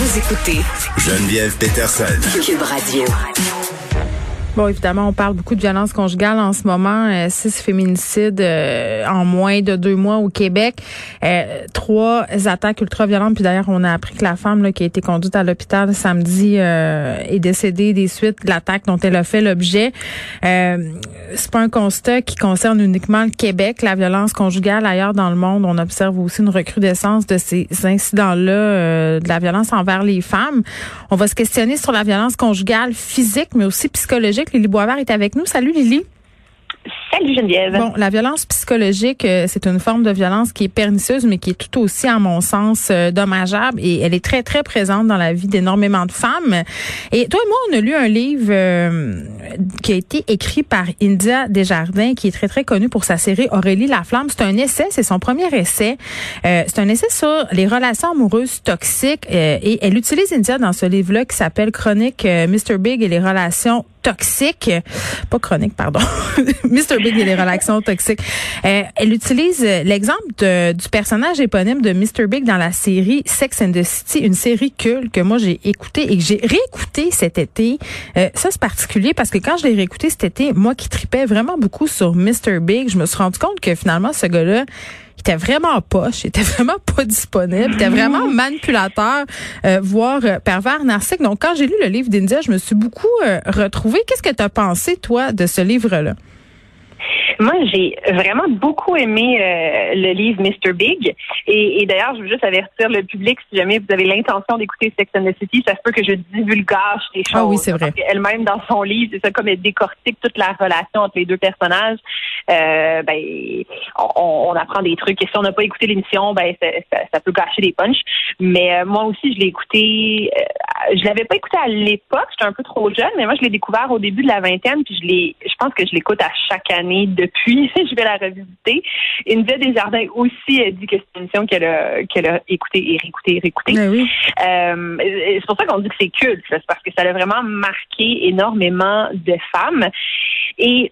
Vous écoutez Geneviève Peterson. Cube Radio. Bon, évidemment, on parle beaucoup de violence conjugale en ce moment. Euh, six féminicides euh, en moins de deux mois au Québec. Euh, trois attaques ultra-violentes. Puis d'ailleurs, on a appris que la femme là, qui a été conduite à l'hôpital samedi est décédée des suites de l'attaque dont elle a fait l'objet. C'est pas un constat qui concerne uniquement le Québec. La violence conjugale ailleurs dans le monde, on observe aussi une recrudescence de ces incidents-là, de la violence envers les femmes. On va se questionner sur la violence conjugale physique, mais aussi psychologique Lily Boisvert est avec nous. Salut Lily. Bon, la violence psychologique, euh, c'est une forme de violence qui est pernicieuse, mais qui est tout aussi, à mon sens, euh, dommageable. Et elle est très, très présente dans la vie d'énormément de femmes. Et toi et moi, on a lu un livre euh, qui a été écrit par India Desjardins, qui est très, très connu pour sa série Aurélie la flamme. C'est un essai, c'est son premier essai. c'est un essai sur les relations amoureuses toxiques. et elle utilise India dans ce livre-là qui s'appelle Chronique Mr. Big et les relations toxiques. Pas chronique, pardon. Mr. Big et les relations toxiques. Euh, elle utilise l'exemple du personnage éponyme de Mr. Big dans la série Sex and the City, une série culte que moi j'ai écoutée et que j'ai réécoutée cet été. Euh, ça c'est particulier parce que quand je l'ai réécouté cet été, moi qui tripais vraiment beaucoup sur Mr. Big, je me suis rendu compte que finalement ce gars-là il était vraiment poche, il était vraiment pas disponible, il était vraiment manipulateur, euh, voire pervers narcissique. Donc, quand j'ai lu le livre d'India, je me suis beaucoup retrouvée. Qu'est-ce que tu as pensé, toi, de ce livre-là? Moi, j'ai vraiment beaucoup aimé euh, le livre Mr. Big. Et, et d'ailleurs, je veux juste avertir le public, si jamais vous avez l'intention d'écouter Sex and the City, ça se peut que je divulgage des choses. Ah oui, c'est vrai. Elle-même, dans son livre, c'est ça comme elle décortique toute la relation entre les deux personnages. Euh, ben, on, on, apprend des trucs. Et si on n'a pas écouté l'émission, ben, ça, ça, peut gâcher des punchs. Mais euh, moi aussi, je l'ai écouté. Je l'avais pas écouté à l'époque. J'étais un peu trop jeune, mais moi, je l'ai découvert au début de la vingtaine. Puis je l'ai, je pense que je l'écoute à chaque année depuis. je vais la revisiter. India Desjardins aussi a dit que c'est une émission qu'elle a, qu'elle a écoutée et réécoutée et réécoutée. Ben oui. Euh, c'est pour ça qu'on dit que c'est culte. C'est parce que ça a vraiment marqué énormément de femmes. Et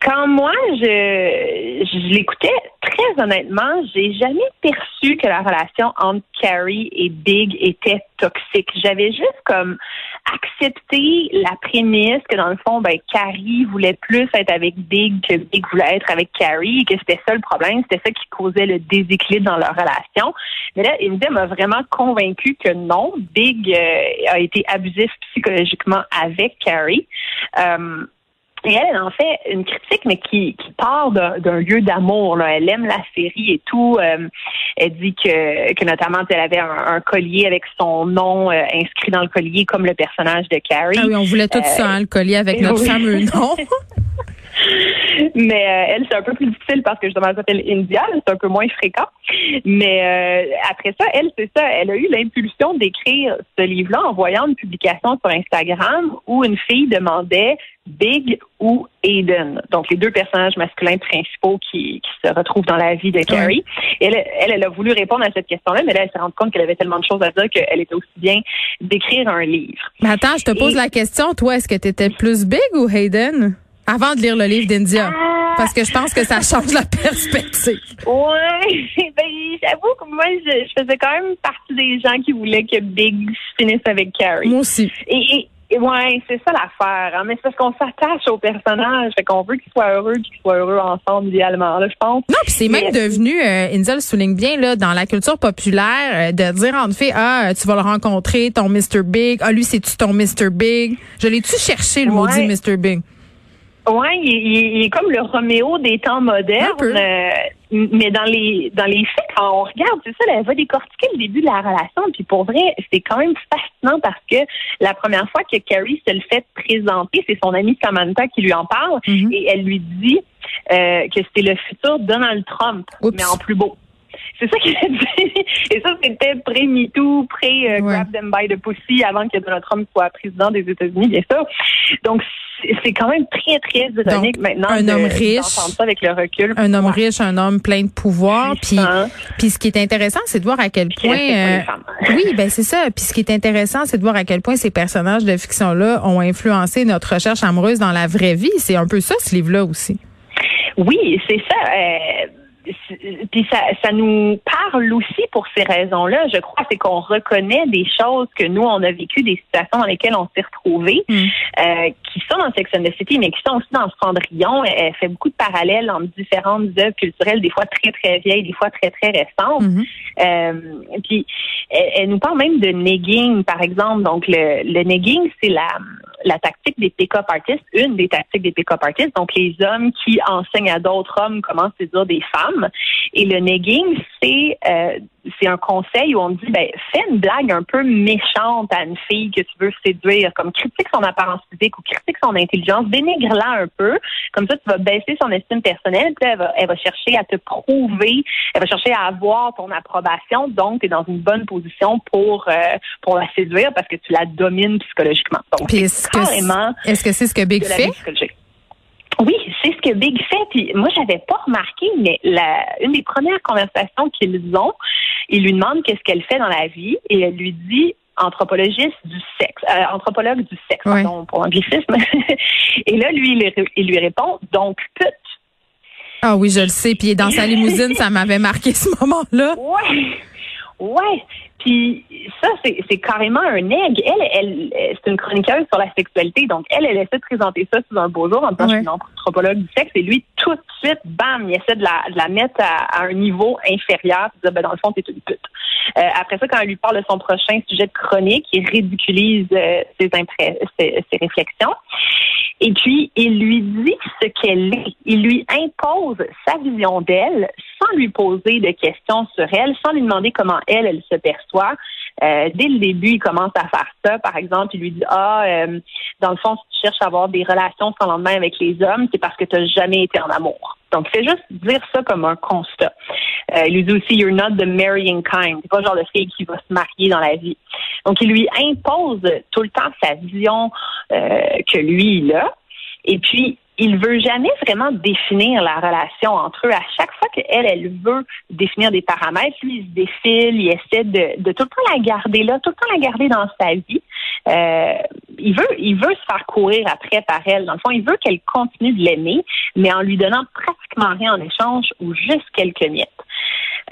quand moi je, je l'écoutais, honnêtement, j'ai jamais perçu que la relation entre Carrie et Big était toxique. J'avais juste comme accepté la prémisse que dans le fond, ben Carrie voulait plus être avec Big que Big voulait être avec Carrie et que c'était ça le problème, c'était ça qui causait le déséquilibre dans leur relation. Mais là, India m'a vraiment convaincu que non, Big euh, a été abusif psychologiquement avec Carrie. Euh, et elle, elle en fait une critique, mais qui, qui part d'un lieu d'amour. Elle aime la série et tout. Euh, elle dit que, que notamment, elle avait un, collier avec son nom euh, inscrit dans le collier, comme le personnage de Carrie. Ah oui, on voulait tout ça, hein, le collier avec notre fameux nom. Mais euh, elle, c'est un peu plus difficile parce que justement, elle s'appelle India, c'est un peu moins fréquent. Mais euh, après ça, elle, c'est ça, elle a eu l'impulsion d'écrire ce livre-là en voyant une publication sur Instagram où une fille demandait Big ou Aiden, donc les deux personnages masculins principaux qui, qui se retrouvent dans la vie de Carrie. elle, elle, elle, a voulu répondre à cette question-là, mais là, elle s'est rendue compte qu'elle avait tellement de choses à dire qu'elle était aussi bien d'écrire un livre. Mais attends, je te pose la question, toi, est-ce que tu étais plus Big ou Hayden? Avant de lire le livre d'India. Parce que je pense que ça change la perspective. Oui, ben, j'avoue que moi, je, faisais quand même partie des gens qui voulaient que Big finisse avec Carrie. Moi aussi. Et, et ouais, c'est ça l'affaire. Hein? Mais c'est parce qu'on s'attache au personnage, fait qu'on veut qu'ils soient heureux, qu'ils soient heureux ensemble idéalement, là, je pense. Non, puis c'est même devenu, euh, India le souligne bien là, dans la culture populaire, euh, de dire en fait, ah, tu vas le rencontrer, ton Mr Big. Ah, lui, c'est tu ton Mr Big. Je l'ai-tu cherché le maudit Mr Big? Oui, il, est comme le Roméo des temps modernes. Euh, mais dans les dans les faits, quand on regarde, c'est ça, elle va décortiquer le début de la relation. Puis pour vrai, c'est quand même fascinant parce que la première fois que Carrie se le fait présenter, c'est son amie Samantha qui lui en parle mm-hmm. et elle lui dit euh, que c'était le futur Donald Trump, mais en plus beau. C'est ça qu'il a dit. Et ça, c'était pré-MeToo, pré-Grab Them by the Pussy, avant que Donald Trump soit président des États-Unis, bien sûr. Donc, c'est quand même très, très ironique maintenant. Un homme riche. Ça avec le recul. Un homme riche, un homme plein de pouvoir. Puis, puis ce qui est intéressant, c'est de voir à quel point. Euh, oui, ben c'est ça. Puis ce qui est intéressant, c'est de voir à quel point ces personnages de fiction-là ont influencé notre recherche amoureuse dans la vraie vie. C'est un peu ça, ce livre-là aussi. Oui, c'est ça. Euh, puis ça, ça nous parle aussi pour ces raisons-là. Je crois c'est qu'on reconnaît des choses que nous on a vécu, des situations dans lesquelles on s'est retrouvés, mm. euh, qui sont dans Sex and the City, mais qui sont aussi dans Cendrillon. Elle, elle fait beaucoup de parallèles entre différentes œuvres culturelles, des fois très très vieilles, des fois très très récentes. Mm-hmm. euh, puis elle, nous parle même de negging, par exemple. Donc le, le negging, c'est la la tactique des pick-up artists, une des tactiques des pick-up artists, donc les hommes qui enseignent à d'autres hommes comment séduire des femmes. Et le negging, c'est euh, c'est un conseil où on dit ben fais une blague un peu méchante à une fille que tu veux séduire, comme critique son apparence physique ou critique son intelligence, dénigre-la un peu, comme ça tu vas baisser son estime personnelle, puis elle va, elle va chercher à te prouver, elle va chercher à avoir ton approbation, donc tu es dans une bonne position pour euh, pour la séduire parce que tu la domines psychologiquement. Donc, est-ce que est-ce que c'est ce que Big fait? Oui, c'est ce que Big fait. Puis moi, j'avais pas remarqué, mais la, une des premières conversations qu'ils ont, il lui demande qu'est-ce qu'elle fait dans la vie et elle lui dit anthropologiste du sexe, euh, anthropologue du sexe, pardon, pour l'anglicisme. et là, lui, il, lui répond donc pute. Ah oui, je le sais. Puis dans sa limousine, ça m'avait marqué ce moment-là. Ouais. Ouais. Puis ça, c'est carrément un aigle. Elle, elle, c'est une chroniqueuse sur la sexualité. Donc, elle, elle essaie de présenter ça sous un beau jour en tant que anthropologue du sexe. Et lui, tout de suite, bam, il essaie de la, de la mettre à, un niveau inférieur. Puis dire, ben, dans le fond, t'es une pute. Euh, après ça, quand elle lui parle de son prochain sujet de chronique, il ridiculise euh, ses, ses, ses réflexions. Et puis, il lui dit ce qu'elle est. Il lui impose sa vision d'elle sans lui poser de questions sur elle, sans lui demander comment elle, elle se perçoit. Euh, dès le début, il commence à faire ça. Par exemple, il lui dit Ah, euh, dans le fond, si tu cherches à avoir des relations sans lendemain avec les hommes, c'est parce que tu n'as jamais été en amour. Donc, c'est juste dire ça comme un constat. Euh, il lui dit aussi You're not the marrying kind. C'est pas le genre de fille qui va se marier dans la vie. Donc, il lui impose tout le temps sa vision que lui, il a. Et puis, il veut jamais vraiment définir la relation entre eux. À chaque fois qu'elle, elle veut définir des paramètres, lui, il se défile, il essaie de, de tout le temps la garder là, tout le temps la garder dans sa vie. Euh, il veut, il veut se faire courir après par elle. Dans le fond, il veut qu'elle continue de l'aimer, mais en lui donnant pratiquement rien en échange ou juste quelques miettes.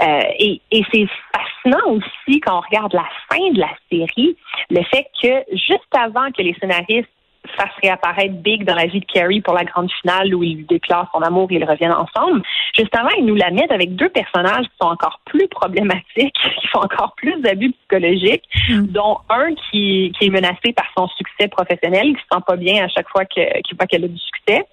Euh, et, c'est fascinant aussi quand on regarde la fin de la série, le fait que juste avant que les scénaristes fasse réapparaître Big dans la vie de Carrie pour la grande finale où il lui déclare son amour et ils reviennent ensemble. Juste avant, ils nous la mettent avec deux personnages qui sont encore plus problématiques, qui font encore plus d'abus psychologiques, mm. dont un qui, qui est menacé par son succès professionnel, qui se sent pas bien à chaque fois qu'il voit qu'elle a du succès,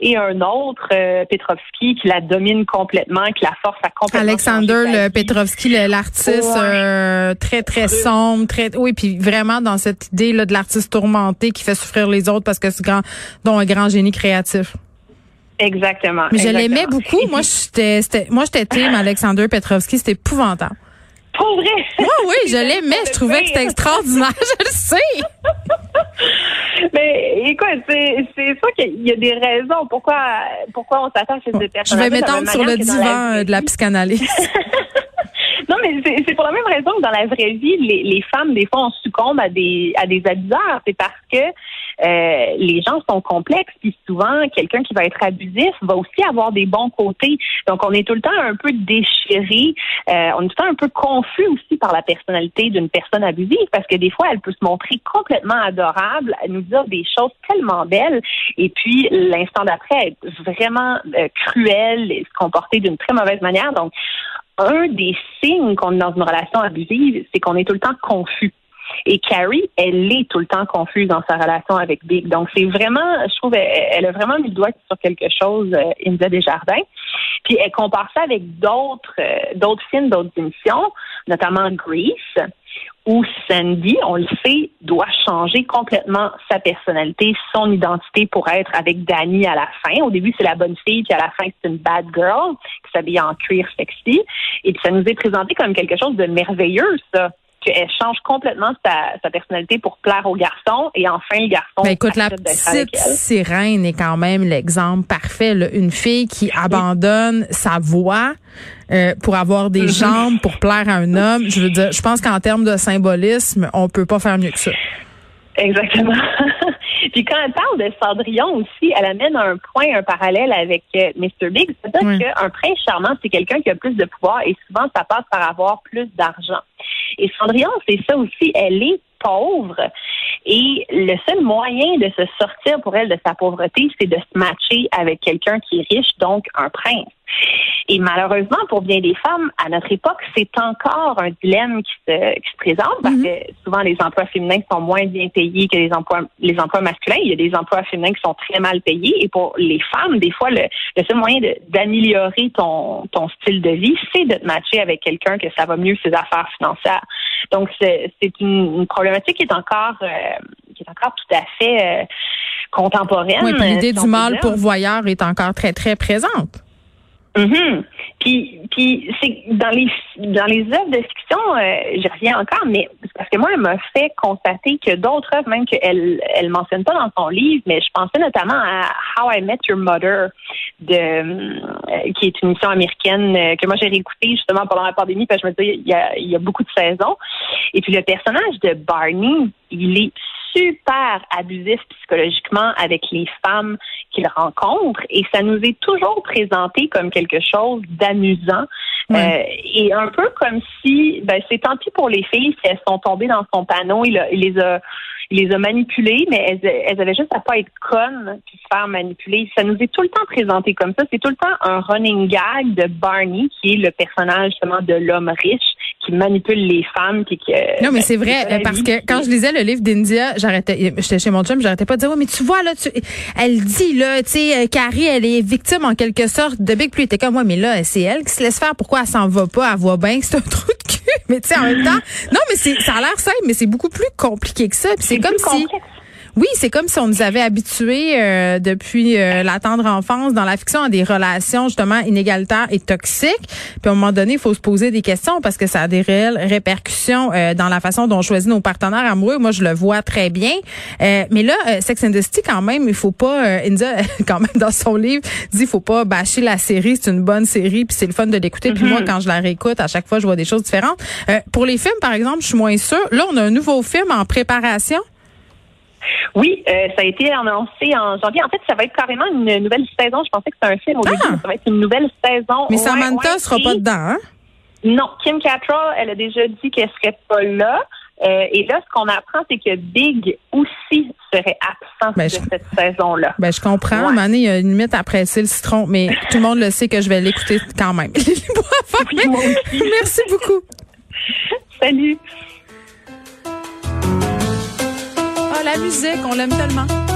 et un autre, euh, Petrovski, qui la domine complètement, qui la force à complètement. Alexander Petrovski, l'artiste euh, très très sombre, très oui, puis vraiment dans cette idée là de l'artiste tourmenté qui fait souffrir les les autres parce que c'est grand, dont un grand génie créatif. Exactement. Mais je l'aimais beaucoup. Moi, j'étais, moi, j'étais team Alexander Petrovski. C'était épouvantable. Pour vrai? Moi, oui, je l'aimais. Je trouvais que c'était extraordinaire. je le sais. Mais écoute, c'est, c'est sûr qu'il y a des raisons pourquoi, pourquoi on s'attache à ces personnages. Je vais m'étendre sur le divan de la psychanalyse. Non, mais c'est pour la même raison que dans la vraie vie, les, les femmes, des fois, on succombe à des à des abuseurs. C'est parce que euh, les gens sont complexes, puis souvent, quelqu'un qui va être abusif va aussi avoir des bons côtés. Donc, on est tout le temps un peu déchiré, euh, on est tout le temps un peu confus aussi par la personnalité d'une personne abusive, parce que des fois, elle peut se montrer complètement adorable, nous dire des choses tellement belles, et puis l'instant d'après, être vraiment euh, cruelle et se comporter d'une très mauvaise manière. Donc, un des signes qu'on est dans une relation abusive, c'est qu'on est tout le temps confus. Et Carrie, elle est tout le temps confuse dans sa relation avec Big. Donc, c'est vraiment, je trouve, elle, a vraiment mis le doigt sur quelque chose, euh, India Desjardins. Puis, elle compare ça avec d'autres, euh, d'autres films, d'autres émissions, notamment Grease, où Sandy, on le sait, doit changer complètement sa personnalité, son identité pour être avec Danny à la fin. Au début, c'est la bonne fille, puis à la fin, c'est une bad girl qui s'habille en cuir sexy. Et puis, ça nous est présenté comme quelque chose de merveilleux, ça qu'elle change complètement sa, personnalité pour plaire aux garçons et enfin le garçon. Ben écoute, la petite sirène est quand même l'exemple parfait. Une fille qui abandonne sa voix euh, pour avoir des mm-hmm. jambes, pour plaire à un homme. Je veux dire, je pense qu'en termes de symbolisme, on peut pas faire mieux que ça. Exactement. Puis quand elle parle de Cendrillon aussi, elle amène un point, un parallèle avec euh, Mr. Big. C'est-à-dire qu'un prince charmant, c'est quelqu'un qui a plus de pouvoir et souvent, ça passe par avoir plus d'argent. Et Cendrillon, c'est ça aussi. Elle est pauvre. Et le seul moyen de se sortir pour elle de sa pauvreté, c'est de se matcher avec quelqu'un qui est riche, donc un prince. Et malheureusement, pour bien des femmes, à notre époque, c'est encore un dilemme qui se, qui se présente parce mhm. que souvent les emplois féminins sont moins bien payés que les emplois, les emplois masculins. Il y a des emplois féminins qui sont très mal payés. Et pour les femmes, des fois, le, le seul moyen d'améliorer ton, ton style de vie, c'est de te matcher avec quelqu'un que ça va mieux ses affaires financières. Donc, c'est une, une, problématique qui est encore, euh, qui est encore tout à fait euh, contemporaine. Oui, l'idée du mal pourvoyeur est encore très, très présente. Mm Puis, puis c'est dans les dans les œuvres de fiction, euh, reviens encore, mais parce que moi, elle m'a fait constater que d'autres œuvres, même qu'elle elle mentionne pas dans son livre, mais je pensais notamment à How I Met Your Mother, de euh, qui est une émission américaine euh, que moi j'ai réécoutée justement pendant la pandémie, parce que je me disais il y a, il y a beaucoup de saisons. Et puis le personnage de Barney, il est super abusif psychologiquement avec les femmes qu'il rencontre. Et ça nous est toujours présenté comme quelque chose d'amusant. Euh, et un peu comme si ben, c'est tant pis pour les filles si elles sont tombées dans son panneau, il, les a il les a manipulées, mais elles, elles avaient juste à pas être connes puis se faire manipuler. Ça nous est tout le temps présenté comme ça. C'est tout le temps un running gag de Barney, qui est le personnage justement de l'homme riche qui manipule les femmes qui, non mais c'est vrai parce que quand je lisais le livre d'India j'arrêtais j'étais chez mon chum j'arrêtais pas de dire oui mais tu vois là tu, elle dit là tu sais euh, Carrie elle est victime en quelque sorte de Big Plus était comme moi mais là c'est elle qui se laisse faire pourquoi elle s'en va pas? Elle voit bien que c'est un cul mais tu sais en même temps non mais c'est ça a l'air simple mais c'est beaucoup plus compliqué que ça. C'est comme si oui, c'est comme si on nous avait habitués euh, depuis euh, la tendre enfance dans la fiction à des relations justement inégalitaires et toxiques. Puis à un moment donné, il faut se poser des questions parce que ça a des réelles répercussions euh, dans la façon dont on choisit nos partenaires amoureux. Moi, je le vois très bien. mais là, Sex and the City, quand même, il faut pas. India, quand même, dans son livre, dit il faut pas bâcher la série. C'est une bonne série, puis c'est le fun de l'écouter. Puis moi, mm-hmm. quand je la réécoute, à chaque fois, je vois des choses différentes. pour les films, par exemple, je suis moins sûre. Là, on a un nouveau film en préparation. Oui, euh, ça a été annoncé en janvier. En fait, ça va être carrément une nouvelle saison. Je pensais que c'était un film au début, ah! mais ça va être une nouvelle saison. Mais Samantha ne sera pas dedans, hein? Non, Kim Cattrall, elle a déjà dit qu'elle serait pas là. Euh, et là, ce qu'on apprend, c'est que Big aussi serait absent ben, de cette saison-là. Ben, je comprends. Ouais. il y a une limite à presser le citron, mais tout le monde le sait que je vais l'écouter quand même. Merci beaucoup. Salut la musique, on l'aime tellement.